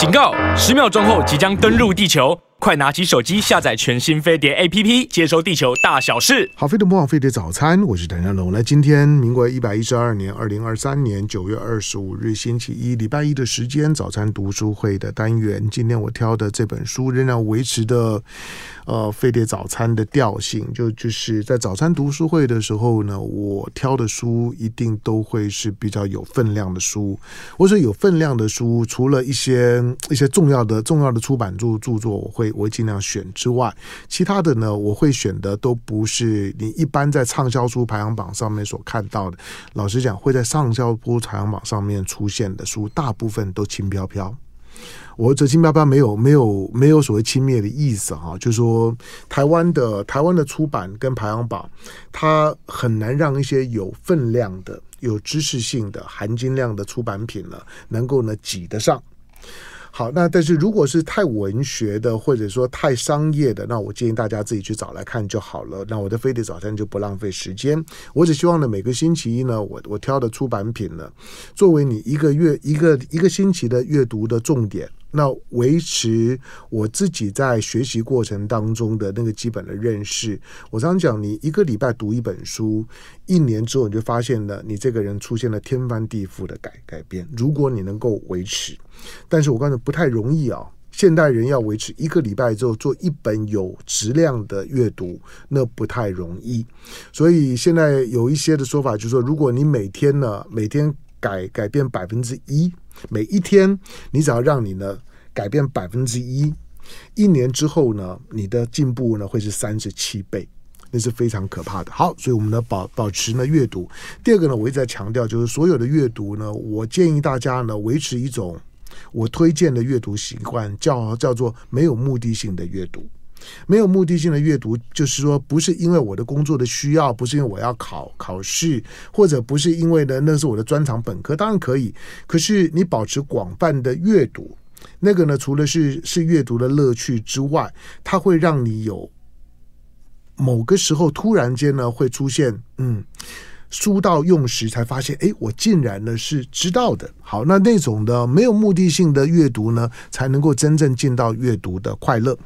警告！十秒钟后即将登陆地球。快拿起手机下载全新飞碟 APP，接收地球大小事。好，飞碟魔网飞碟早餐，我是谭家龙。来，今天民国一百一十二年二零二三年九月二十五日星期一，礼拜一的时间，早餐读书会的单元。今天我挑的这本书仍然维持的呃飞碟早餐的调性，就就是在早餐读书会的时候呢，我挑的书一定都会是比较有分量的书。我说有分量的书，除了一些一些重要的重要的出版著著作，我会。我会尽量选之外，其他的呢，我会选的都不是你一般在畅销书排行榜上面所看到的。老实讲，会在畅销书排行榜上面出现的书，大部分都轻飘飘。我这轻飘飘没有没有没有所谓轻蔑的意思哈，就是说台湾的台湾的出版跟排行榜，它很难让一些有分量的、有知识性的、含金量的出版品呢，能够呢挤得上。好，那但是如果是太文学的，或者说太商业的，那我建议大家自己去找来看就好了。那我的飞碟早餐就不浪费时间。我只希望呢，每个星期一呢，我我挑的出版品呢，作为你一个月一个一个星期的阅读的重点。那维持我自己在学习过程当中的那个基本的认识。我常讲，你一个礼拜读一本书，一年之后你就发现了你这个人出现了天翻地覆的改改变。如果你能够维持，但是我告诉你不太容易啊。现代人要维持一个礼拜之后做一本有质量的阅读，那不太容易。所以现在有一些的说法就是说，如果你每天呢，每天改改变百分之一。每一天，你只要让你呢改变百分之一，一年之后呢，你的进步呢会是三十七倍，那是非常可怕的。好，所以我们呢保保持呢阅读。第二个呢，我一直在强调，就是所有的阅读呢，我建议大家呢维持一种我推荐的阅读习惯，叫叫做没有目的性的阅读。没有目的性的阅读，就是说，不是因为我的工作的需要，不是因为我要考考试，或者不是因为呢，那是我的专长本科，当然可以。可是你保持广泛的阅读，那个呢，除了是是阅读的乐趣之外，它会让你有某个时候突然间呢会出现，嗯。书到用时才发现，哎，我竟然呢是知道的。好，那那种的没有目的性的阅读呢，才能够真正见到阅读的快乐。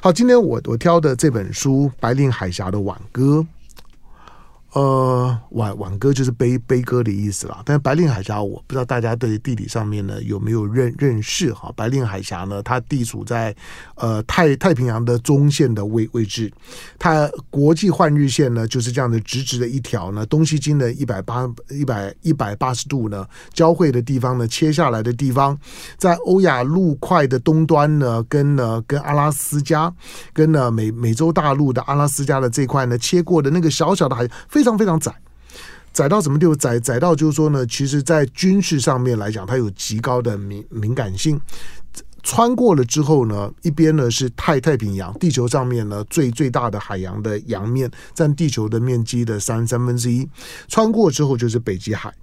好，今天我我挑的这本书《白令海峡的挽歌》。呃，挽挽歌就是悲悲歌的意思啦。但是白令海峡，我不知道大家对地理上面呢有没有认认识哈？白令海峡呢，它地处在呃太太平洋的中线的位位置，它国际换日线呢就是这样的直直的一条呢，东西经的一百八一百一百八十度呢交汇的地方呢，切下来的地方，在欧亚陆块的东端呢，跟呢跟阿拉斯加，跟呢美美洲大陆的阿拉斯加的这块呢切过的那个小小的海非。非常非常窄，窄到什么地步？窄窄到就是说呢，其实，在军事上面来讲，它有极高的敏敏感性。穿过了之后呢，一边呢是太太平洋，地球上面呢最最大的海洋的洋面，占地球的面积的三三分之一。穿过之后就是北极海。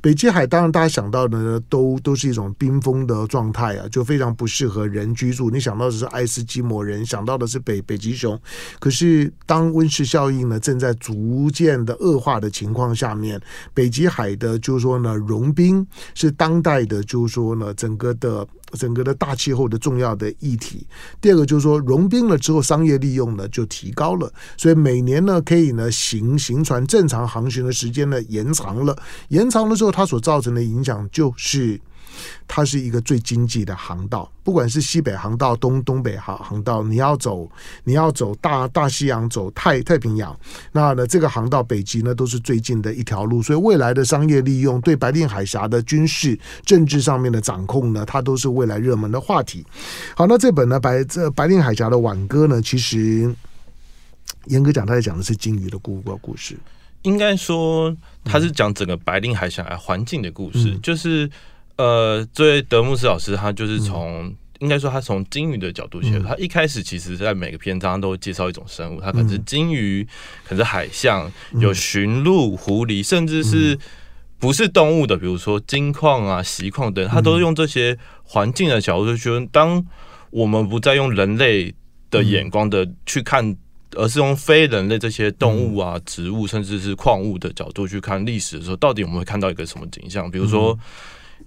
北极海当然大家想到的呢，都都是一种冰封的状态啊，就非常不适合人居住。你想到的是爱斯基摩人，想到的是北北极熊。可是当温室效应呢正在逐渐的恶化的情况下面，北极海的就是说呢融冰是当代的就是说呢整个的整个的大气候的重要的议题。第二个就是说融冰了之后，商业利用呢就提高了，所以每年呢可以呢行行船正常航行的时间呢延长了，延长。长了之后，它所造成的影响就是，它是一个最经济的航道。不管是西北航道、东东北航航道，你要走，你要走大大西洋，走太太平洋，那呢，这个航道北极呢，都是最近的一条路。所以未来的商业利用，对白令海峡的军事政治上面的掌控呢，它都是未来热门的话题。好，那这本呢，白这白令海峡的挽歌呢，其实严格讲，它在讲的是鲸鱼的故故事。应该说，他是讲整个白令海峡环境的故事，嗯、就是呃，作为德穆斯老师，他就是从、嗯、应该说他从鲸鱼的角度切入，嗯、他一开始其实在每个篇章都会介绍一种生物，他可能是鲸鱼，嗯、可能是海象，有驯鹿、狐狸，甚至是不是动物的，比如说金矿啊、锡矿等，他都用这些环境的角度去，当我们不再用人类的眼光的去看。而是用非人类这些动物啊、植物，甚至是矿物的角度去看历史的时候，到底我们会看到一个什么景象？比如说，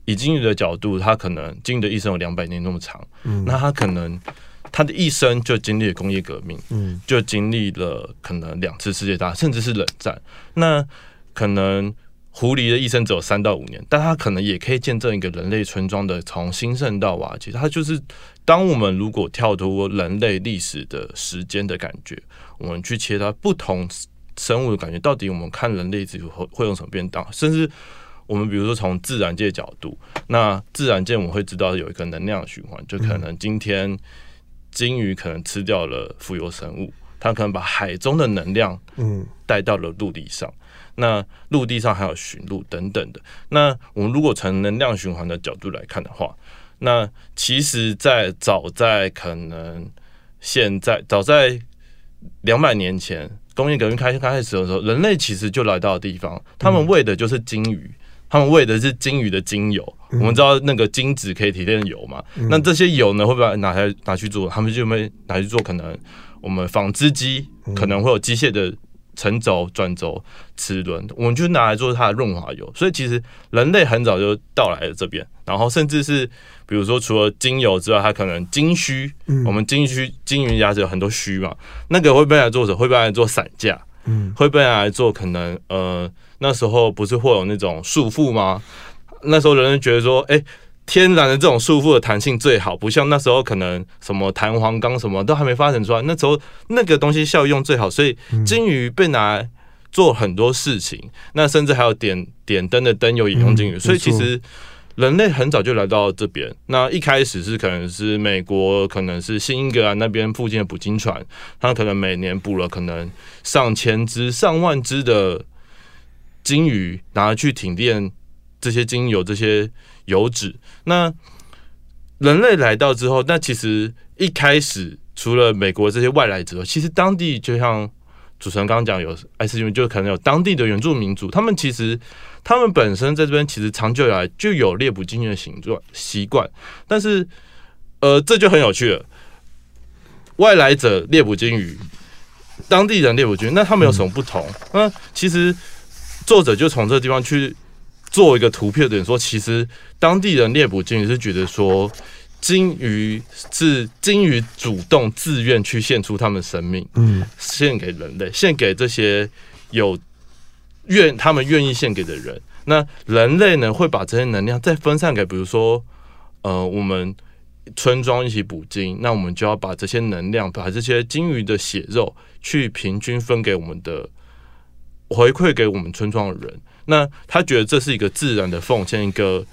以鲸鱼的角度，它可能鲸鱼的一生有两百年那么长，嗯，那它可能它的一生就经历了工业革命，嗯，就经历了可能两次世界大战，甚至是冷战，那可能。狐狸的一生只有三到五年，但它可能也可以见证一个人类村庄的从兴盛到瓦解。它就是，当我们如果跳脱人类历史的时间的感觉，我们去切它不同生物的感觉，到底我们看人类之后会用什么变当？甚至我们比如说从自然界角度，那自然界我们会知道有一个能量循环，就可能今天鲸鱼可能吃掉了浮游生物，它可能把海中的能量嗯带到了陆地上。那陆地上还有驯鹿等等的。那我们如果从能量循环的角度来看的话，那其实，在早在可能现在早在两百年前工业革命开开始的时候，人类其实就来到的地方，他们喂的就是鲸鱼，他们喂的是鲸鱼的精油。我们知道那个精子可以提炼油嘛？那这些油呢，会不会拿来拿去做？他们就会拿去做可能我们纺织机可能会有机械的。沉轴、转轴、齿轮，我们就拿来做它的润滑油。所以其实人类很早就到来了这边，然后甚至是比如说除了精油之外，它可能金须，嗯、我们金须金鱼牙齿有很多须嘛，那个会被来做什么？会被来做散架，嗯，会被来做可能呃那时候不是会有那种束缚吗？那时候人类觉得说，哎、欸。天然的这种束缚的弹性最好，不像那时候可能什么弹簧钢什么都还没发展出来，那时候那个东西效用最好，所以金鱼被拿来做很多事情，那甚至还有点点灯的灯油也用金鱼，所以其实人类很早就来到这边。那一开始是可能是美国，可能是新英格兰那边附近的捕鲸船，它可能每年捕了可能上千只、上万只的鲸鱼，拿去停电这些鲸油这些。油脂。那人类来到之后，那其实一开始除了美国这些外来者，其实当地就像主持人刚刚讲，有爱斯基摩，就可能有当地的原住民族，他们其实他们本身在这边其实长久以来就有猎捕鲸鱼的形状习惯，但是呃，这就很有趣了。外来者猎捕鲸鱼，当地人猎捕鲸鱼，那他们有什么不同？那其实作者就从这个地方去。做一个图片的人说，其实当地人猎捕鲸鱼是觉得说，鲸鱼是鲸鱼主动自愿去献出他们生命，嗯，献给人类，献给这些有愿他们愿意献给的人。那人类呢，会把这些能量再分散给，比如说，呃，我们村庄一起捕鲸，那我们就要把这些能量，把这些鲸鱼的血肉去平均分给我们的，回馈给我们村庄的人。那他觉得这是一个自然的奉献，一个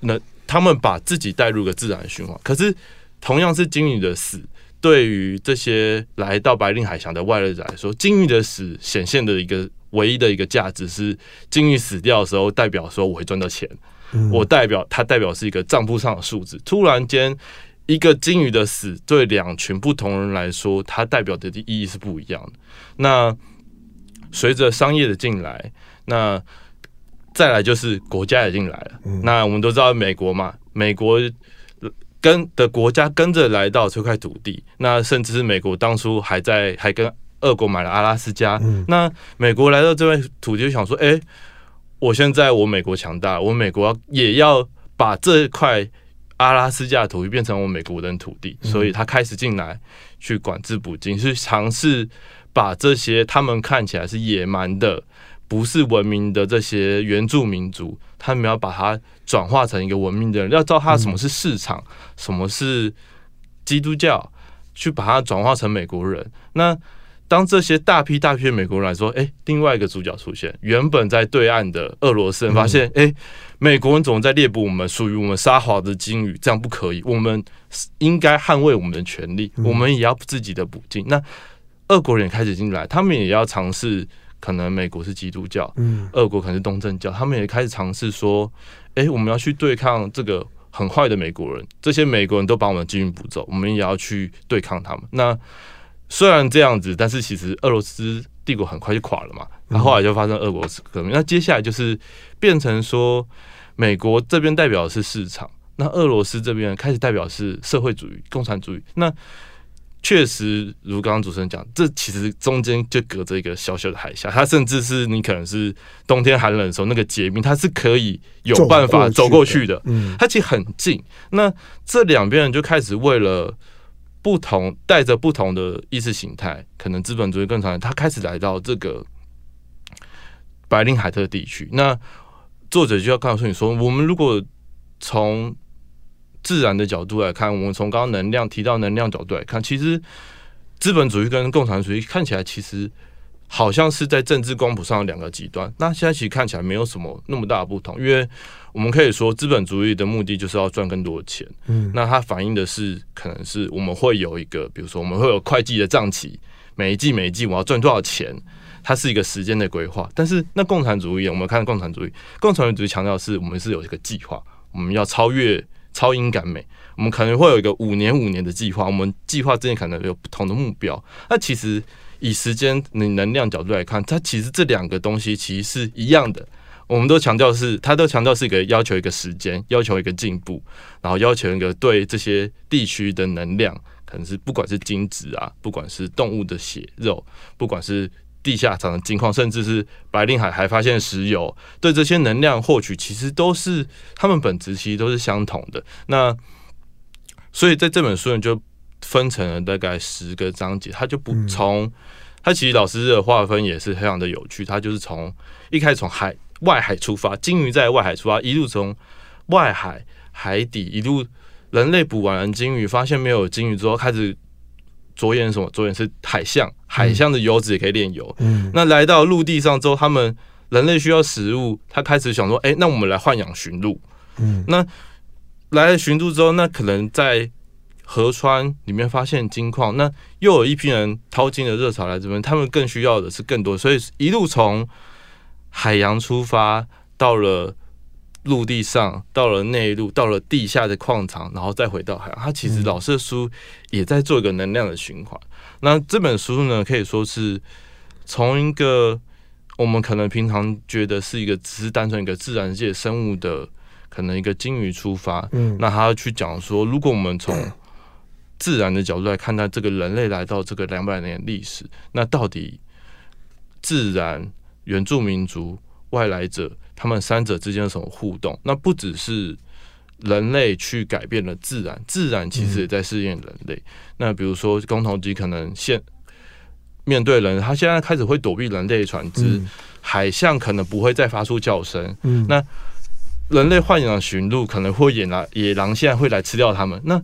那他们把自己带入个自然循环。可是同样是鲸鱼的死，对于这些来到白令海峡的外来者来说，鲸鱼的死显现的一个唯一的一个价值是，鲸鱼死掉的时候，代表说我会赚到钱。我代表它代表是一个账簿上的数字。突然间，一个鲸鱼的死对两群不同人来说，它代表的意义是不一样的。那随着商业的进来。那再来就是国家也进来了。那我们都知道美国嘛，美国跟的国家跟着来到这块土地。那甚至是美国当初还在还跟俄国买了阿拉斯加。那美国来到这块土地就想说，哎，我现在我美国强大，我美国也要把这块阿拉斯加的土地变成我美国人土地，所以他开始进来去管制捕鲸，去尝试把这些他们看起来是野蛮的。不是文明的这些原住民族，他们要把它转化成一个文明的人，要知道他什么是市场，嗯、什么是基督教，去把它转化成美国人。那当这些大批大批的美国人来说，哎、欸，另外一个主角出现，原本在对岸的俄罗斯人发现，哎、嗯欸，美国人总在猎捕我们属于我们沙华的鲸鱼，这样不可以，我们应该捍卫我们的权利，我们也要自己的捕鲸。那俄国人也开始进来，他们也要尝试。可能美国是基督教，嗯，俄国可能是东正教，他们也开始尝试说，哎、欸，我们要去对抗这个很坏的美国人，这些美国人都把我们的鲸鱼捕走，我们也要去对抗他们。那虽然这样子，但是其实俄罗斯帝国很快就垮了嘛，然后后来就发生俄国革命。那接下来就是变成说，美国这边代表的是市场，那俄罗斯这边开始代表是社会主义、共产主义。那确实如刚刚主持人讲，这其实中间就隔着一个小小的海峡，它甚至是你可能是冬天寒冷的时候，那个结冰它是可以有办法走过去的。嗯，它其实很近。那这两边人就开始为了不同，带着不同的意识形态，可能资本主义更长，他开始来到这个白令海特地区。那作者就要告诉你说，我们如果从自然的角度来看，我们从刚刚能量提到能量角度来看，其实资本主义跟共产主义看起来其实好像是在政治光谱上的两个极端。那现在其实看起来没有什么那么大的不同，因为我们可以说资本主义的目的就是要赚更多的钱。嗯，那它反映的是可能是我们会有一个，比如说我们会有会计的账期，每一季每一季我要赚多少钱，它是一个时间的规划。但是那共产主义，我们看共产主义，共产主义强调是我们是有一个计划。我们要超越超英赶美，我们可能会有一个五年五年的计划，我们计划之间可能有不同的目标。那其实以时间、你能量角度来看，它其实这两个东西其实是一样的。我们都强调是，它都强调是一个要求一个时间，要求一个进步，然后要求一个对这些地区的能量，可能是不管是精子啊，不管是动物的血肉，不管是。地下藏的金矿，甚至是白令海还发现石油，对这些能量获取，其实都是他们本质其实都是相同的。那所以在这本书呢，就分成了大概十个章节，他就不从他其实老师的划分也是非常的有趣，他就是从一开始从海外海出发，鲸鱼在外海出发，一路从外海海底一路，人类捕完了鲸鱼，发现没有鲸鱼之后，开始。着眼什么？着眼是海象，海象的油脂也可以炼油。嗯，那来到陆地上之后，他们人类需要食物，他开始想说：“哎、欸，那我们来豢养驯鹿。”嗯，那来了驯鹿之后，那可能在河川里面发现金矿，那又有一批人淘金的热潮来这边，他们更需要的是更多，所以一路从海洋出发到了。陆地上，到了内陆，到了地下的矿场，然后再回到海洋。他其实老师的书也在做一个能量的循环。那这本书呢，可以说是从一个我们可能平常觉得是一个只是单纯一个自然界生物的可能一个鲸鱼出发，嗯，那他去讲说，如果我们从 自然的角度来看待这个人类来到这个两百年历史，那到底自然、原住民族、外来者。他们三者之间有什么互动？那不只是人类去改变了自然，自然其实也在适应人类。嗯、那比如说，公头鸡可能现面对人，他现在开始会躲避人类船只，嗯、海象可能不会再发出叫声。嗯、那人类豢养驯鹿，可能会野狼，野狼现在会来吃掉他们。那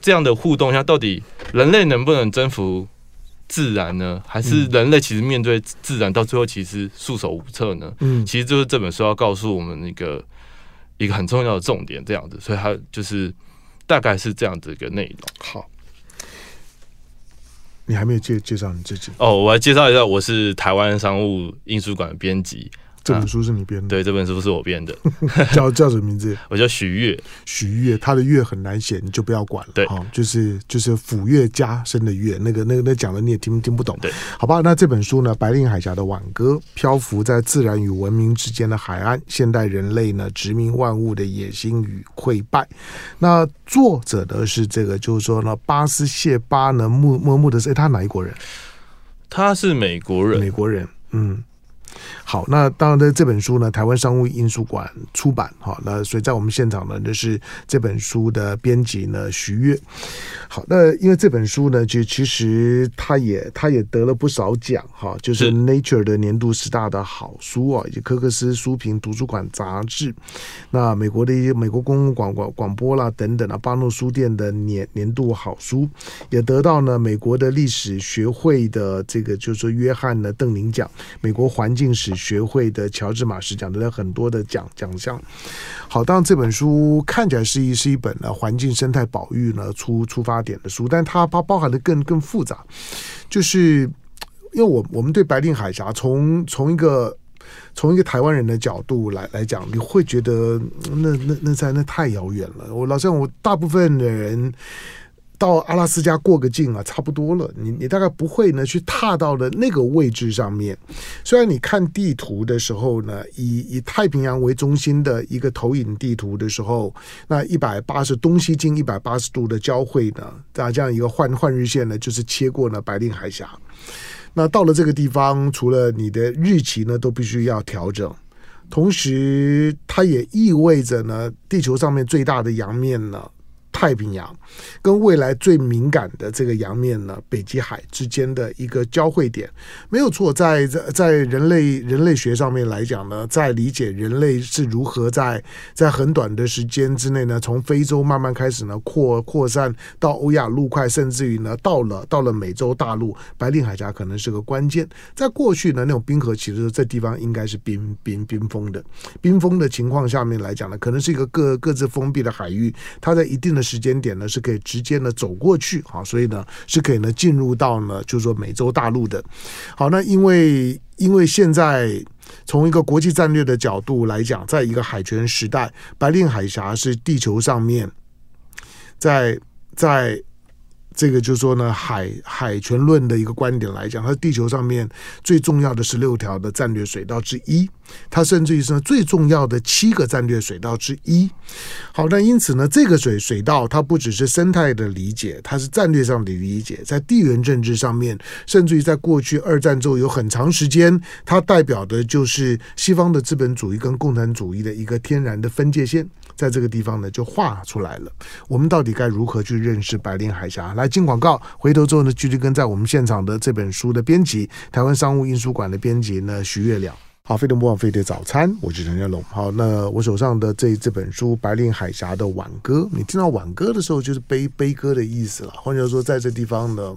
这样的互动下，到底人类能不能征服？自然呢，还是人类其实面对自然到最后其实束手无策呢？嗯，其实就是这本书要告诉我们一个一个很重要的重点，这样子，所以它就是大概是这样子一个内容。好，你还没有介介绍你自己哦，我来介绍一下，我是台湾商务印书馆的编辑。这本书是你编的？对，这本书是我编的。叫叫什么名字？我叫许月。许月，他的月很难写，你就不要管了。对，就是就是抚月加深的月，那个那个那讲的你也听听不懂。对，好吧。那这本书呢，《白令海峡的挽歌》，漂浮在自然与文明之间的海岸，现代人类呢殖民万物的野心与溃败。那作者呢是这个，就是说呢，巴斯谢巴呢穆穆穆的是，他哪一国人？他是美国人，美国人。嗯。好，那当然的这本书呢，台湾商务印书馆出版。好，那所以在我们现场呢，就是这本书的编辑呢徐月。好，那因为这本书呢，就其实他也他也得了不少奖哈，就是 Nature 的年度十大的好书啊，以及科克斯书评图书馆杂志，那美国的一些美国公共广广广播啦等等啊，巴诺书店的年年度好书，也得到呢美国的历史学会的这个就是说约翰的邓宁奖，美国环境史学会的乔治马什奖得了很多的奖奖项。好，当然这本书看起来是一是一本呢环境生态保育呢出出发点的书，但它包包含的更更复杂，就是因为我我们对白令海峡从从一个从一个台湾人的角度来来讲，你会觉得那那那在那太遥远了。我老像，我大部分的人到阿拉斯加过个境啊，差不多了。你你大概不会呢去踏到了那个位置上面。虽然你看地图的时候呢，以以太平洋为中心的一个投影地图的时候，那一百八十东西经一百八十度的交汇呢，啊，这样一个换换日线呢，就是切过了白令海峡。那到了这个地方，除了你的日期呢，都必须要调整。同时，它也意味着呢，地球上面最大的洋面呢。太平洋跟未来最敏感的这个洋面呢，北极海之间的一个交汇点，没有错。在在在人类人类学上面来讲呢，在理解人类是如何在在很短的时间之内呢，从非洲慢慢开始呢扩扩散到欧亚陆块，甚至于呢到了到了美洲大陆，白令海峡可能是个关键。在过去呢，那种冰河其实，这地方应该是冰冰冰封的，冰封的情况下面来讲呢，可能是一个各各自封闭的海域，它在一定的。时间点呢是可以直接呢走过去啊，所以呢是可以呢进入到呢就是说美洲大陆的。好，那因为因为现在从一个国际战略的角度来讲，在一个海权时代，白令海峡是地球上面在在。这个就是说呢，海海权论的一个观点来讲，它是地球上面最重要的十六条的战略水道之一，它甚至于是最重要的七个战略水道之一。好，那因此呢，这个水水道它不只是生态的理解，它是战略上的理解，在地缘政治上面，甚至于在过去二战之后有很长时间，它代表的就是西方的资本主义跟共产主义的一个天然的分界线。在这个地方呢，就画出来了。我们到底该如何去认识白令海峡？来进广告，回头之后呢，继续跟在我们现场的这本书的编辑，台湾商务印书馆的编辑呢，徐月亮。好，飞碟播放飞碟早餐，我是陈家龙。好，那我手上的这这本书《白令海峡的挽歌》，你听到挽歌的时候，就是悲悲歌的意思了。换句话说，在这地方呢，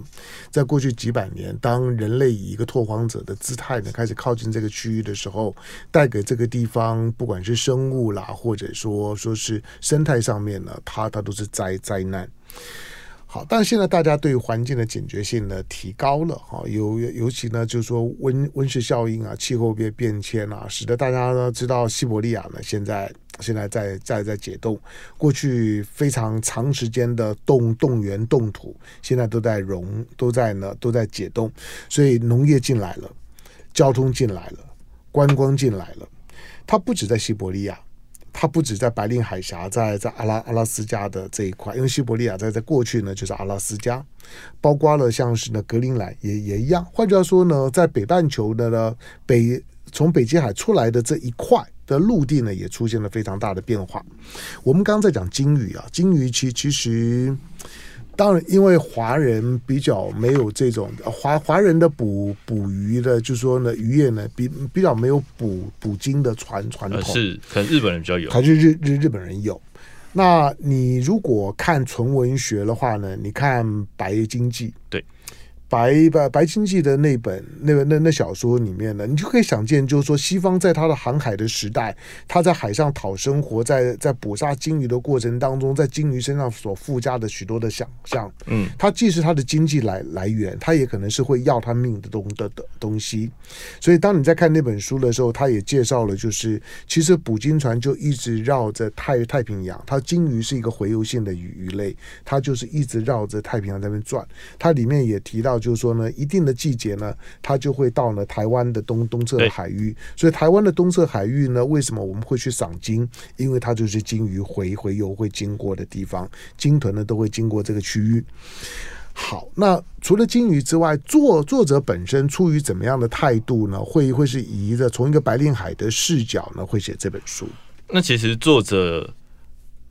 在过去几百年，当人类以一个拓荒者的姿态呢，开始靠近这个区域的时候，带给这个地方，不管是生物啦，或者说说是生态上面呢，它它都是灾灾难。好，但现在大家对环境的警觉性呢提高了哈，尤尤其呢就是说温温室效应啊，气候变变迁啊，使得大家呢知道西伯利亚呢现在现在在在在解冻，过去非常长时间的冻冻原冻土，现在都在融都在呢都在解冻，所以农业进来了，交通进来了，观光进来了，它不止在西伯利亚。它不止在白令海峡，在在阿拉阿拉斯加的这一块，因为西伯利亚在在过去呢就是阿拉斯加，包括了像是呢格陵兰也也一样。换句话说呢，在北半球的呢北从北极海出来的这一块的陆地呢，也出现了非常大的变化。我们刚刚在讲鲸鱼啊，鲸鱼其其实。当然，因为华人比较没有这种华华人的捕捕鱼的，就是说呢，渔业呢比比较没有捕捕鲸的传传统，是可能日本人比较有，还是日日日本人有？那你如果看纯文学的话呢，你看《白鲸记》对。白白白鲸记的那本那本那那小说里面呢，你就可以想见，就是说西方在他的航海的时代，他在海上讨生活，在在捕杀鲸鱼的过程当中，在鲸鱼身上所附加的许多的想象，嗯，它既是他的经济来来源，它也可能是会要他命的东的的东西。所以当你在看那本书的时候，他也介绍了，就是其实捕鲸船就一直绕着太太平洋，它鲸鱼是一个洄游性的鱼鱼类，它就是一直绕着太平洋在那边转。它里面也提到。就是说呢，一定的季节呢，它就会到了台湾的东东侧海域。所以台湾的东侧海域呢，为什么我们会去赏鲸？因为它就是鲸鱼回回游会经过的地方，鲸豚呢都会经过这个区域。好，那除了鲸鱼之外，作作者本身出于怎么样的态度呢？会会是以着从一个白令海的视角呢，会写这本书？那其实作者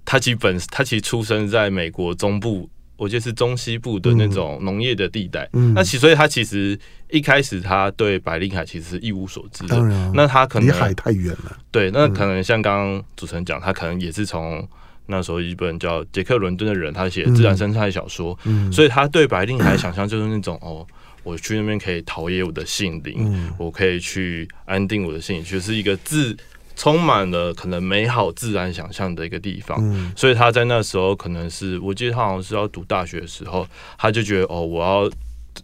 他基本他其实出生在美国中部。我觉得是中西部的那种农业的地带，嗯，那其所以他其实一开始他对白令海其实是一无所知的，当然，那他可能离海太远了，对，那可能像刚刚主持人讲，他可能也是从那时候一本叫杰克伦敦的人，他写自然生态小说，嗯，所以他对白令海想象就是那种哦，我去那边可以陶冶我的性灵，嗯，我可以去安定我的心灵，就是一个自。充满了可能美好自然想象的一个地方，嗯，所以他在那时候可能是，我记得他好像是要读大学的时候，他就觉得哦，我要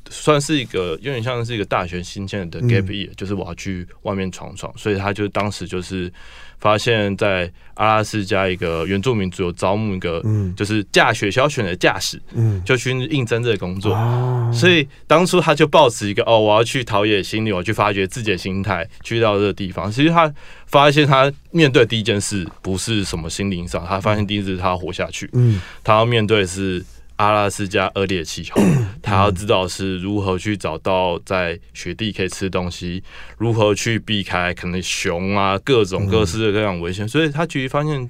算是一个有点像是一个大学新建的 gap year，、嗯、就是我要去外面闯闯，所以他就当时就是发现，在阿拉斯加一个原住民族有招募一个，就是驾雪橇犬的驾驶，嗯，就去应征这个工作，嗯、所以当初他就抱持一个哦，我要去陶冶心灵，我要去发掘自己的心态，去到这个地方。其实他发现他面对第一件事不是什么心灵上，他发现第一次他要活下去，嗯，他要面对的是。阿拉斯加恶劣气候，他要知道是如何去找到在雪地可以吃东西，如何去避开可能熊啊各种各式的各样危险，所以他其实发现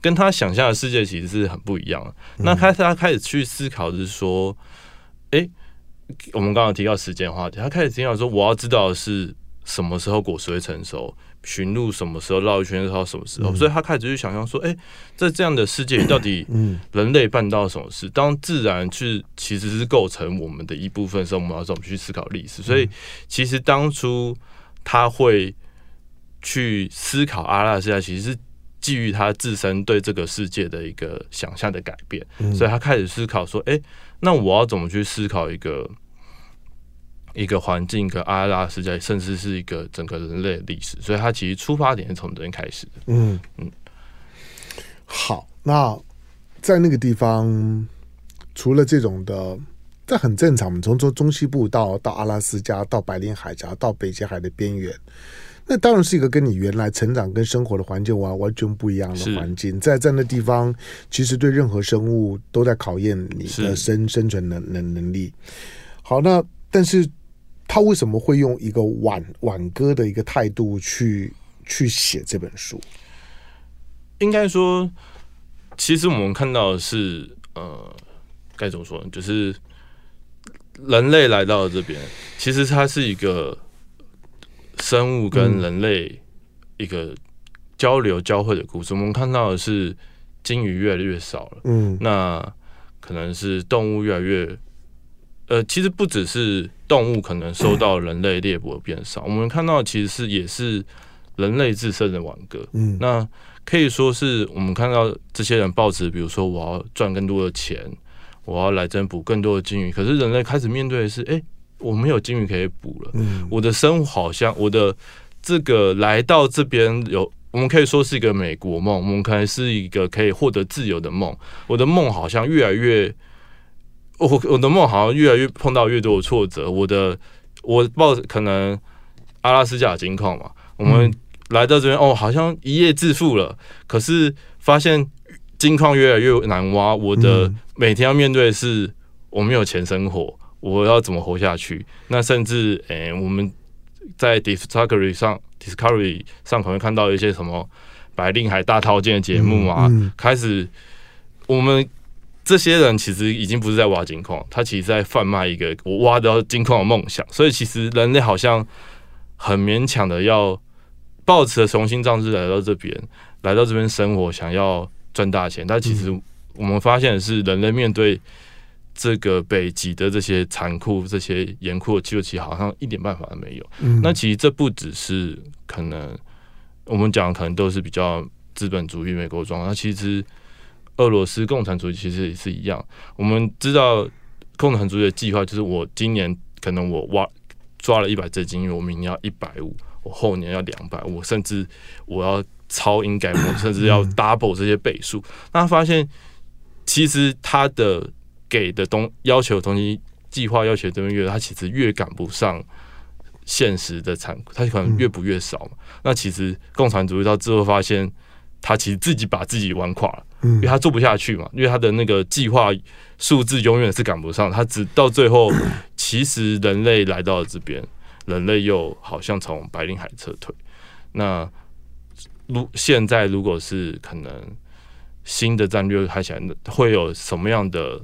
跟他想象的世界其实是很不一样的。那开始他开始去思考，就是说，诶，我们刚刚提到时间话题，他开始思考说，我要知道的是什么时候果实会成熟。驯鹿什么时候绕一圈到什么时候？所以他开始去想象说：“哎，在这样的世界里，到底 人类办到什么事？当自然去其实是构成我们的一部分的时候，我们要怎么去思考历史？所以，其实当初他会去思考阿拉斯加，其实是基于他自身对这个世界的一个想象的改变。所以他开始思考说：哎，那我要怎么去思考一个？”一个环境，一个阿拉斯加，甚至是一个整个人类的历史，所以它其实出发点是从这边开始的。嗯嗯，好，那在那个地方，除了这种的，这很正常。我们从中中西部到到阿拉斯加，到白令海峡，到北极海的边缘，那当然是一个跟你原来成长跟生活的环境完完全不一样的环境。在在那地方，其实对任何生物都在考验你的生生存能能能力。好，那但是。他为什么会用一个挽挽歌的一个态度去去写这本书？应该说，其实我们看到的是，呃，该怎么说呢？就是人类来到了这边，其实它是一个生物跟人类一个交流交汇的故事。嗯、我们看到的是鲸鱼越来越少了，嗯，那可能是动物越来越。呃，其实不只是动物可能受到人类猎捕的变少，我们看到其实是也是人类自身的挽歌。嗯，那可以说是我们看到这些人抱持，比如说我要赚更多的钱，我要来增捕更多的鲸鱼。可是人类开始面对的是，哎，我没有鲸鱼可以捕了。嗯，我的生活好像我的这个来到这边有，我们可以说是一个美国梦，我们可能是一个可以获得自由的梦。我的梦好像越来越。我我的梦好像越来越碰到越多的挫折。我的我抱可能阿拉斯加金矿嘛，我们来到这边哦，好像一夜致富了。可是发现金矿越来越难挖，我的每天要面对的是我没有钱生活，我要怎么活下去？那甚至诶、欸，我们在 Discovery 上 Discovery 上可能看到一些什么白令海大套件的节目啊，开始我们。这些人其实已经不是在挖金矿，他其实在贩卖一个我挖到金矿的梦想。所以其实人类好像很勉强的要抱持着雄心壮志来到这边，来到这边生活，想要赚大钱。但其实我们发现的是，人类面对这个北极的这些残酷、这些严酷的气候，其实好像一点办法都没有。那其实这不只是可能我们讲的可能都是比较资本主义、美国状况，那其实。俄罗斯共产主义其实也是一样。我们知道共产主义的计划就是：我今年可能我挖抓了一百只金鱼，我明年要一百五，我后年要两百，我甚至我要超英赶美，甚至要 double 这些倍数。那发现，其实他的给的东要求的东西，计划要求这边越，他其实越赶不上现实的残酷，他可能越补越少嘛。那其实共产主义到最后发现。他其实自己把自己玩垮了，因为他做不下去嘛，因为他的那个计划数字永远是赶不上，他只到最后，其实人类来到了这边，人类又好像从白令海撤退。那如现在如果是可能新的战略开起来，会有什么样的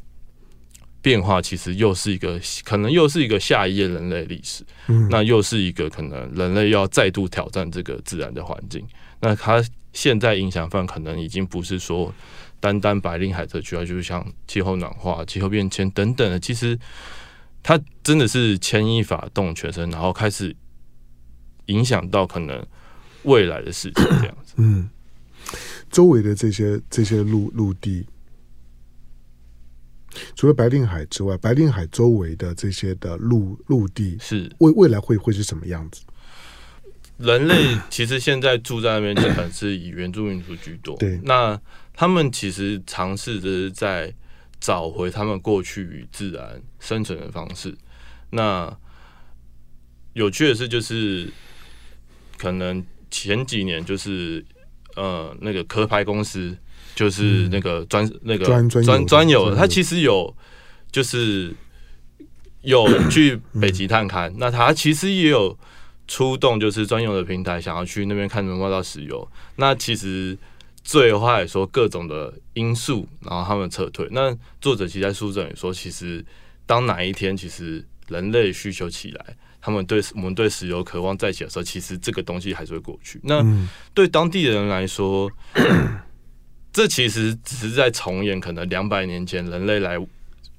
变化？其实又是一个可能又是一个下一页人类历史，那又是一个可能人类要再度挑战这个自然的环境。那他。现在影响范围可能已经不是说单单白令海特区啊，就是像气候暖化、气候变迁等等的。其实它真的是牵一发动全身，然后开始影响到可能未来的事情这样子。嗯，周围的这些这些陆陆地，除了白令海之外，白令海周围的这些的陆陆地是未未来会会是什么样子？人类其实现在住在那边，基本是以原住民族居多。对，那他们其实尝试着是在找回他们过去与自然生存的方式。那有趣的是，就是可能前几年就是呃，那个壳牌公司，就是那个专、嗯、那个专专专有，他其实有就是有去 北极探勘，嗯、那他其实也有出动，就是专用的平台，想要去那边看能挖到石油。那其实最后来说，各种的因素，然后他们撤退。那作者其实在书中也说，其实当哪一天，其实人类需求起来。他们对我们对石油渴望再起的时候，其实这个东西还是会过去。那对当地的人来说，嗯、这其实只是在重演可能两百年前人类来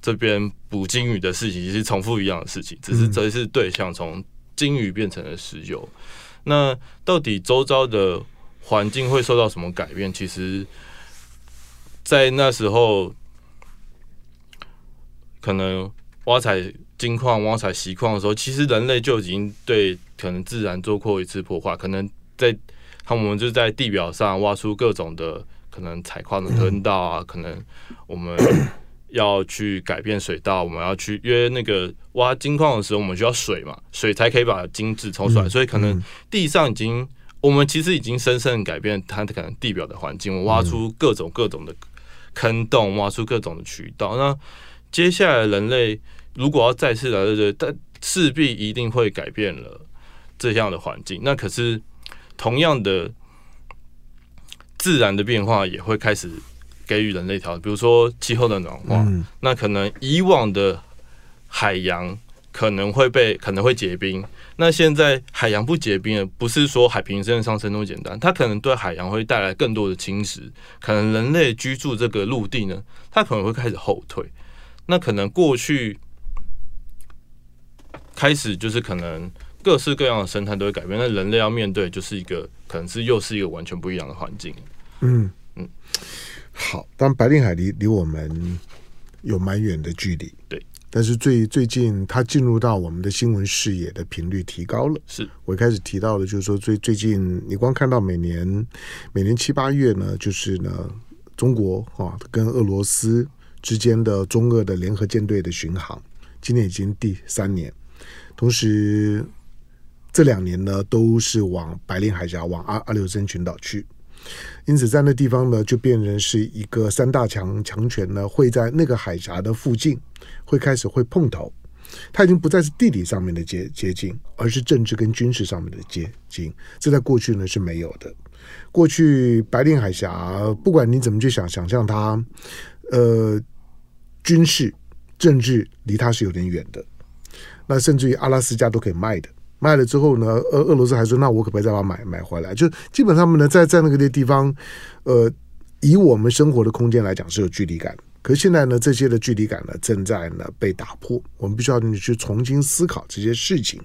这边捕鲸鱼的事情，其实重复一样的事情，只是这一次对象从鲸鱼变成了石油。那到底周遭的环境会受到什么改变？其实，在那时候，可能挖采。金矿挖采锡矿的时候，其实人类就已经对可能自然做过一次破坏。可能在他们就在地表上挖出各种的可能采矿的坑道啊，可能我们要去改变水稻，我们要去约那个挖金矿的时候，我们需要水嘛，水才可以把金子抽出来。所以可能地上已经我们其实已经深深改变它的可能地表的环境，我挖出各种各种的坑洞，挖出各种的渠道。那接下来人类。如果要再次来这，但势必一定会改变了这样的环境。那可是同样的自然的变化也会开始给予人类挑战，比如说气候的暖化。嗯、那可能以往的海洋可能会被可能会结冰。那现在海洋不结冰了，不是说海平线上升那么简单，它可能对海洋会带来更多的侵蚀。可能人类居住这个陆地呢，它可能会开始后退。那可能过去。开始就是可能各式各样的生态都会改变，那人类要面对就是一个可能是又是一个完全不一样的环境。嗯嗯，好，但白令海离离我们有蛮远的距离，对。但是最最近它进入到我们的新闻视野的频率提高了。是我一开始提到的，就是说最最近你光看到每年每年七八月呢，就是呢中国啊跟俄罗斯之间的中俄的联合舰队的巡航，今年已经第三年。同时，这两年呢都是往白令海峡、往阿阿留申群岛去，因此在那地方呢就变成是一个三大强强权呢会在那个海峡的附近会开始会碰头，它已经不再是地理上面的接接近，而是政治跟军事上面的接近。这在过去呢是没有的。过去白令海峡，不管你怎么去想想象它，呃，军事、政治离它是有点远的。那甚至于阿拉斯加都可以卖的，卖了之后呢，俄俄罗斯还说，那我可不可以再把它买买回来？就基本上呢，在在那个地方，呃，以我们生活的空间来讲是有距离感。可是现在呢，这些的距离感呢正在呢被打破，我们必须要你去重新思考这些事情。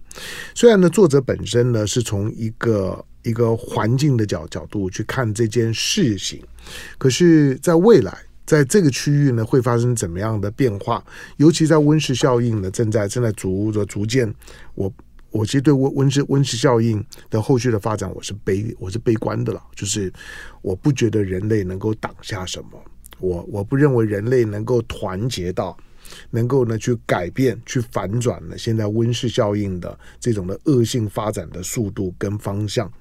虽然呢，作者本身呢是从一个一个环境的角角度去看这件事情，可是在未来。在这个区域呢，会发生怎么样的变化？尤其在温室效应呢，正在正在逐着逐渐。我我其实对温温室温室效应的后续的发展，我是悲我是悲观的了。就是我不觉得人类能够挡下什么，我我不认为人类能够团结到，能够呢去改变、去反转呢现在温室效应的这种的恶性发展的速度跟方向。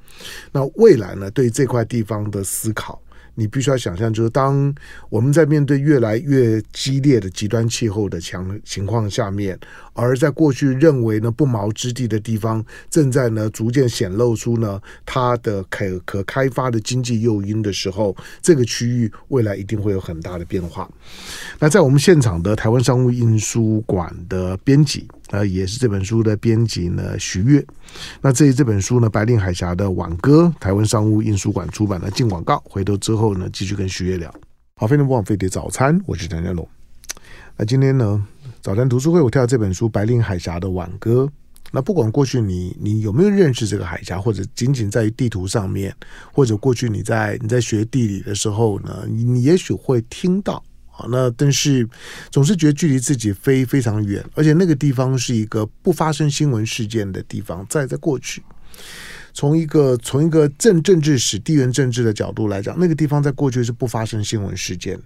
那未来呢，对这块地方的思考。你必须要想象，就是当我们在面对越来越激烈的极端气候的强情况下面，而在过去认为呢不毛之地的地方，正在呢逐渐显露出呢它的可可开发的经济诱因的时候，这个区域未来一定会有很大的变化。那在我们现场的台湾商务印书馆的编辑。呃，也是这本书的编辑呢，徐月。那这这本书呢，《白令海峡的挽歌》，台湾商务印书馆出版的。进广告，回头之后呢，继续跟徐月聊。好，非常不枉费的早餐，我是陈家龙。那今天呢，早餐读书会，我挑这本书《白令海峡的挽歌》。那不管过去你你有没有认识这个海峡，或者仅仅在于地图上面，或者过去你在你在学地理的时候呢，你也许会听到。啊。那但是总是觉得距离自己非非常远，而且那个地方是一个不发生新闻事件的地方，在在过去。从一个从一个政政治史、地缘政治的角度来讲，那个地方在过去是不发生新闻事件，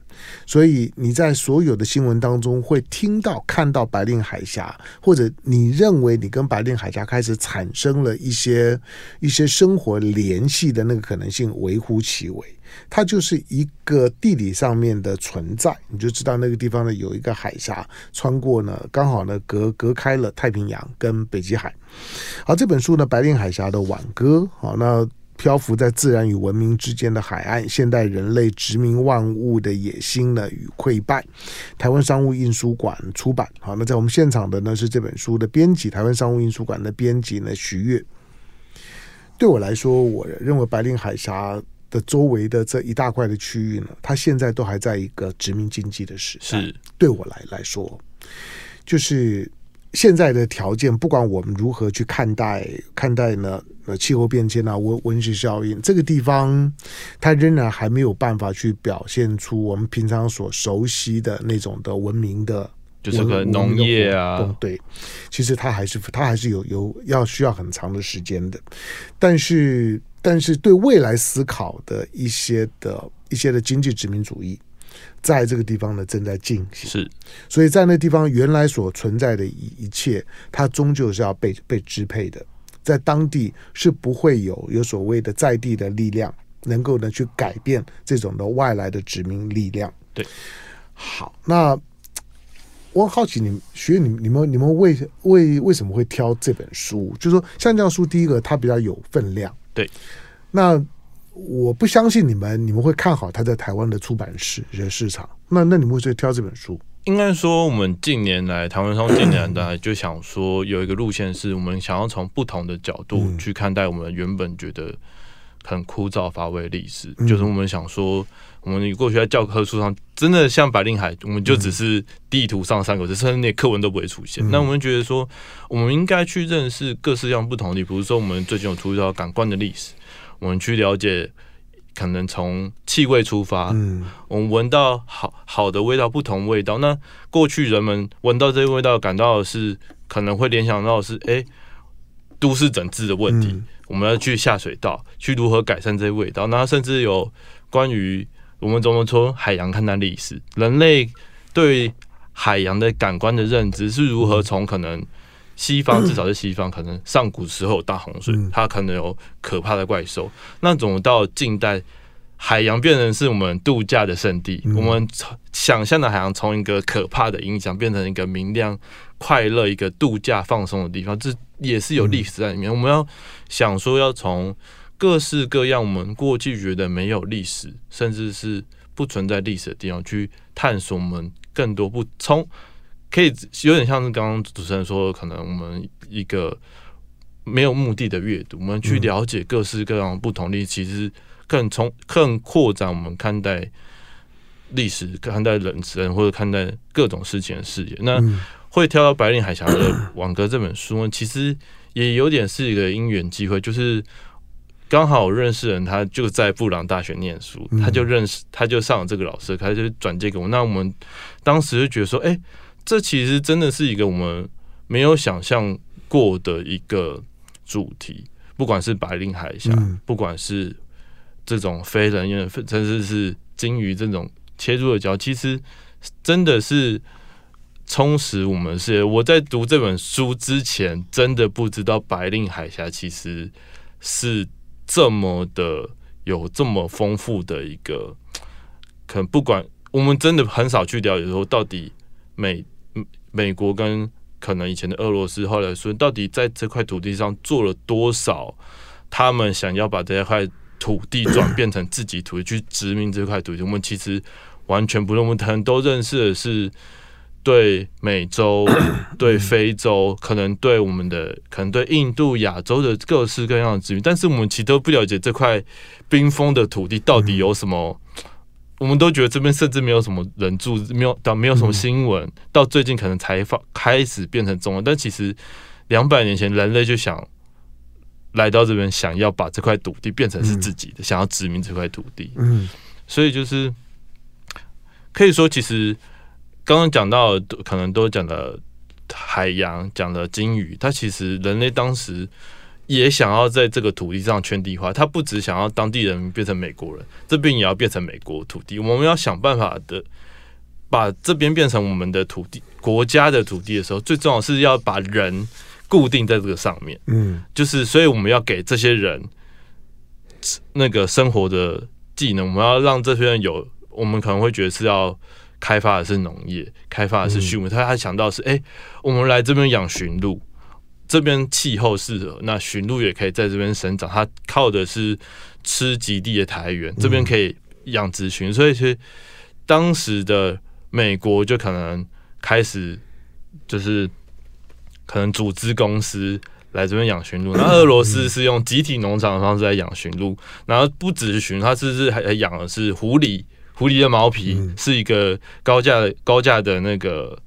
所以你在所有的新闻当中会听到、看到白令海峡，或者你认为你跟白令海峡开始产生了一些一些生活联系的那个可能性微乎其微。它就是一个地理上面的存在，你就知道那个地方呢有一个海峡穿过呢，刚好呢隔隔开了太平洋跟北极海。好，这本书呢《白令海峡的挽歌》，好，那漂浮在自然与文明之间的海岸，现代人类殖民万物的野心呢与溃败。台湾商务印书馆出版。好，那在我们现场的呢是这本书的编辑，台湾商务印书馆的编辑呢徐月。对我来说，我认为白令海峡。的周围的这一大块的区域呢，它现在都还在一个殖民经济的时代。是对我来来说，就是现在的条件，不管我们如何去看待看待呢，呃，气候变迁啊，温温室效应，这个地方它仍然还没有办法去表现出我们平常所熟悉的那种的文明的，就是个农业啊，对，其实它还是它还是有有要需要很长的时间的，但是。但是对未来思考的一些的一些的经济殖民主义，在这个地方呢正在进行。是，所以在那地方原来所存在的一一切，它终究是要被被支配的。在当地是不会有有所谓的在地的力量能够呢去改变这种的外来的殖民力量。对，好，那我很好奇你们学你们你们你们为为为什么会挑这本书？就是说像这样书，第一个它比较有分量。对，那我不相信你们，你们会看好他在台湾的出版市市场。那那你们会去挑这本书？应该说，我们近年来台湾商近年来就想说，有一个路线是我们想要从不同的角度去看待我们原本觉得很枯燥乏味历史，嗯，就是我们想说。我们过去在教科书上，真的像白令海，我们就只是地图上三个字，甚至那课文都不会出现。那我们觉得说，我们应该去认识各式各样不同的，比如说我们最近有出到感官的历史，我们去了解，可能从气味出发，我们闻到好好的味道，不同味道。那过去人们闻到这些味道，感到的是可能会联想到的是，哎，都市整治的问题，我们要去下水道，去如何改善这些味道。那甚至有关于我们怎么从海洋看待历史？人类对海洋的感官的认知是如何从可能西方，至少是西方，可能上古时候有大洪水，它可能有可怕的怪兽。那怎么到近代，海洋变成是我们度假的圣地？我们想象的海洋从一个可怕的影响，变成一个明亮、快乐、一个度假放松的地方，这也是有历史在里面。我们要想说，要从。各式各样，我们过去觉得没有历史，甚至是不存在历史的地方，去探索我们更多不从，可以有点像是刚刚主持人说的，可能我们一个没有目的的阅读，我们去了解各式各样不同历史，其实更从更扩展我们看待历史、看待人生或者看待各种事情的视野。那会挑到《白令海峡的网格》这本书呢，其实也有点是一个因缘机会，就是。刚好我认识人，他就在布朗大学念书，他就认识，他就上了这个老师，他就转借给我。那我们当时就觉得说，哎，这其实真的是一个我们没有想象过的一个主题，不管是白令海峡，不管是这种非人猿，甚至是鲸鱼这种切入的角，其实真的是充实我们是。我在读这本书之前，真的不知道白令海峡其实是。这么的有这么丰富的一个，可能不管我们真的很少去了解说，到底美美国跟可能以前的俄罗斯，后来说到底在这块土地上做了多少，他们想要把这块土地转变成自己土地去殖民这块土地，我们其实完全不认为，可能都认识的是。对美洲、对非洲，可能对我们的，可能对印度、亚洲的各式各样的殖民，但是我们其实都不了解这块冰封的土地到底有什么。我们都觉得这边甚至没有什么人住，没有到没有什么新闻，到最近可能才发开始变成中文。但其实两百年前，人类就想来到这边，想要把这块土地变成是自己的，想要殖民这块土地。嗯，所以就是。可以说，其实刚刚讲到，可能都讲了海洋，讲了鲸鱼，它其实人类当时也想要在这个土地上圈地化，它不只想要当地人变成美国人，这边也要变成美国土地，我们要想办法的。把这边变成我们的土地、国家的土地的时候，最重要是要把人固定在这个上面。嗯，就是所以我们要给这些人那个生活的技能，我们要让这些人有，我们可能会觉得是要开发的是农业，开发的是畜牧。他他想到是，哎，我们来这边养驯鹿，这边气候适合，那驯鹿也可以在这边生长。它靠的是吃极地的苔原，这边可以养殖群，所以其实当时的。美国就可能开始，就是可能组织公司来这边养驯鹿。那俄罗斯是用集体农场的方式来养驯鹿，然后不只是驯，它是是还养的是狐狸，狐狸的毛皮是一个高价高价的那个，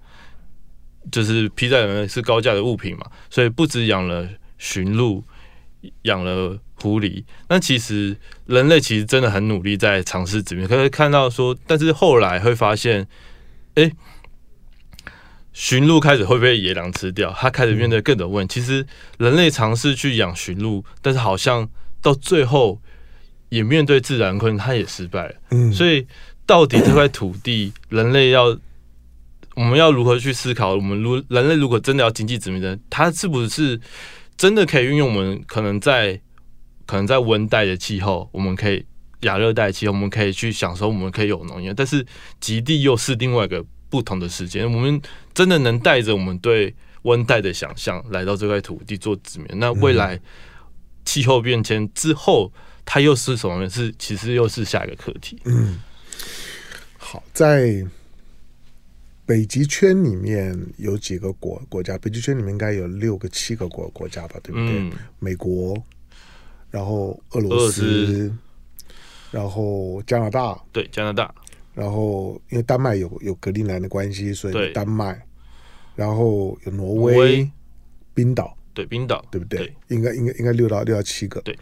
就是披在人是高价的物品嘛。所以不止养了驯鹿，养了狐狸。那其实人类其实真的很努力在尝试殖民，可是看到说，但是后来会发现。哎，驯鹿开始会被野狼吃掉，它开始面对更有问题。其实人类尝试去养驯鹿，但是好像到最后也面对自然困难，它也失败了。嗯，所以到底这块土地，人类要我们要如何去思考？我们如人类如果真的要经济殖民的，它是不是真的可以运用我们可能在可能在温带的气候，我们可以。亚热带气候，我们可以去享受，我们可以有农业，但是极地又是另外一个不同的世界。我们真的能带着我们对温带的想象来到这块土地做殖民？那未来气候变迁之后，它又是什么？是其实又是下一个课题。嗯，好，在北极圈里面有几个国国家？北极圈里面应该有六个、七个国国家吧？对不对？嗯、美国，然后俄罗斯。然后加拿大，对加拿大，然后因为丹麦有有格陵兰的关系，所以丹麦，然后有挪威、挪威冰岛，对冰岛，对不对？对应该应该应该六到六到七个。对，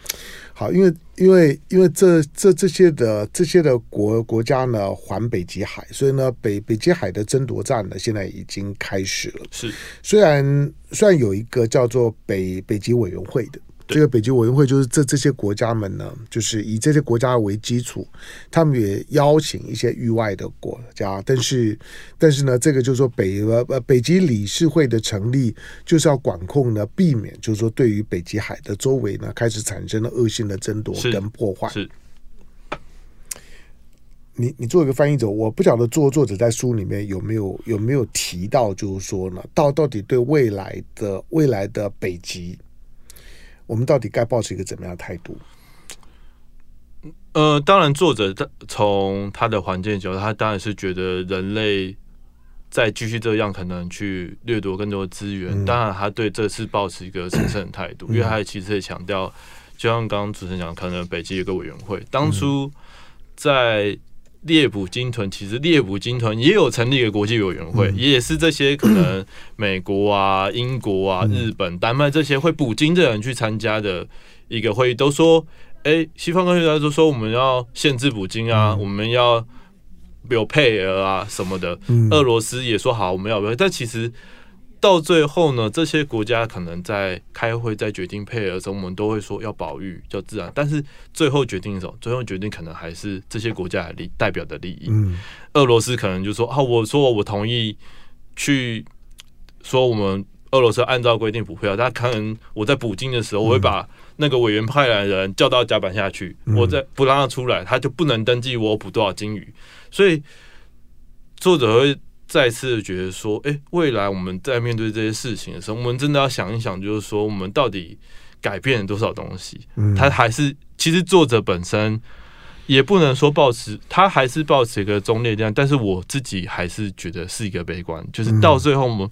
好，因为因为因为这这这些的这些的国国家呢环北极海，所以呢北北极海的争夺战呢现在已经开始了。是，虽然虽然有一个叫做北北极委员会的。这个北极委员会就是这这些国家们呢，就是以这些国家为基础，他们也邀请一些域外的国家，但是但是呢，这个就是说北呃呃北极理事会的成立，就是要管控呢，避免就是说对于北极海的周围呢开始产生了恶性的争夺跟破坏。是，你你做一个翻译者，我不晓得作作者在书里面有没有有没有提到，就是说呢，到到底对未来的未来的北极。我们到底该保持一个怎么样的态度？呃，当然，作者他从他的环境角度，他当然是觉得人类再继续这样，可能去掠夺更多的资源。嗯、当然，他对这次保持一个审慎的态度，嗯、因为他其实也强调，就像刚刚主持人讲，可能北极有个委员会，当初在。猎捕鲸豚，其实猎捕鲸豚也有成立一个国际委员会，嗯、也是这些可能 美国啊、英国啊、日本、丹麦这些会捕鲸的人去参加的一个会议，都说，哎、欸，西方科学家都说我们要限制捕鲸啊，嗯、我们要有配额啊什么的。嗯、俄罗斯也说好，我们要有，但其实。到最后呢，这些国家可能在开会，在决定配额的时候，我们都会说要保育，叫自然。但是最后决定的时候，最后决定可能还是这些国家的利代表的利益。嗯，俄罗斯可能就说啊，我说我同意去说我们俄罗斯按照规定捕配额，但可能我在补金的时候，我会把那个委员派来的人叫到甲板下去，嗯、我再不让他出来，他就不能登记我补多少金鱼。所以作者会。再次觉得说，哎、欸，未来我们在面对这些事情的时候，我们真的要想一想，就是说，我们到底改变了多少东西？嗯，他还是其实作者本身也不能说保持，他还是保持一个中立这样，但是我自己还是觉得是一个悲观，就是到最后我们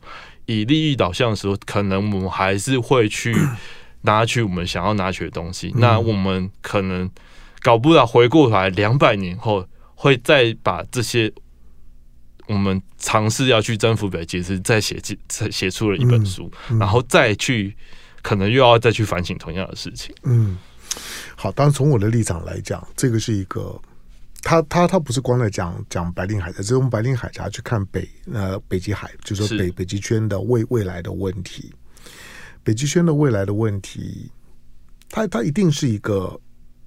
以利益导向的时候，可能我们还是会去拿取我们想要拿取的东西。那我们可能搞不了，回过头来两百年后会再把这些。我们尝试要去征服北极，是再写再写出了一本书，嗯嗯、然后再去可能又要再去反省同样的事情。嗯，好，当然从我的立场来讲，这个是一个他他他不是光在讲讲白令海峡，只是用白令海峡去看北呃北极海，就是说北是。北极圈的未未来的问题，北极圈的未来的问题，它它一定是一个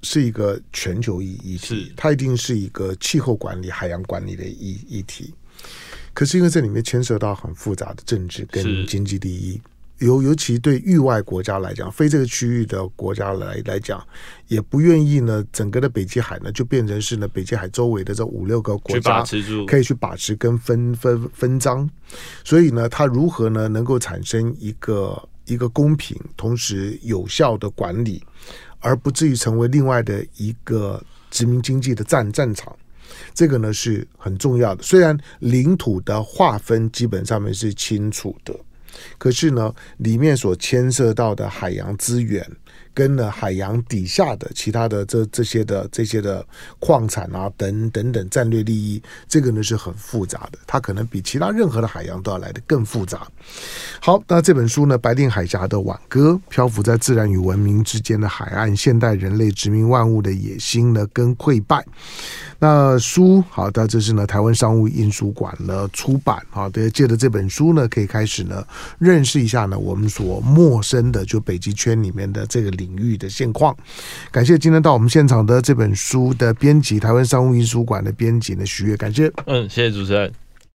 是一个全球议议题，是。它一定是一个气候管理、海洋管理的议议题。可是因为这里面牵涉到很复杂的政治跟经济利益。尤尤其对域外国家来讲，非这个区域的国家来来讲，也不愿意呢，整个的北极海呢就变成是呢北极海周围的这五六个国家可以去把持跟分分分赃，所以呢，它如何呢能够产生一个一个公平同时有效的管理，而不至于成为另外的一个殖民经济的战战场，这个呢是很重要的。虽然领土的划分基本上面是清楚的。可是呢，里面所牵涉到的海洋资源，跟呢海洋底下的其他的这这些的这些的矿产啊等等等战略利益，这个呢是很复杂的，它可能比其他任何的海洋都要来得更复杂。好，那这本书呢，《白令海峡的挽歌》，漂浮在自然与文明之间的海岸，现代人类殖民万物的野心呢，跟溃败。那书好，的这是呢台湾商务印书馆呢出版好，的，借着这本书呢，可以开始呢认识一下呢我们所陌生的就北极圈里面的这个领域的现况。感谢今天到我们现场的这本书的编辑，台湾商务印书馆的编辑呢徐悦，感谢。嗯，谢谢主持人。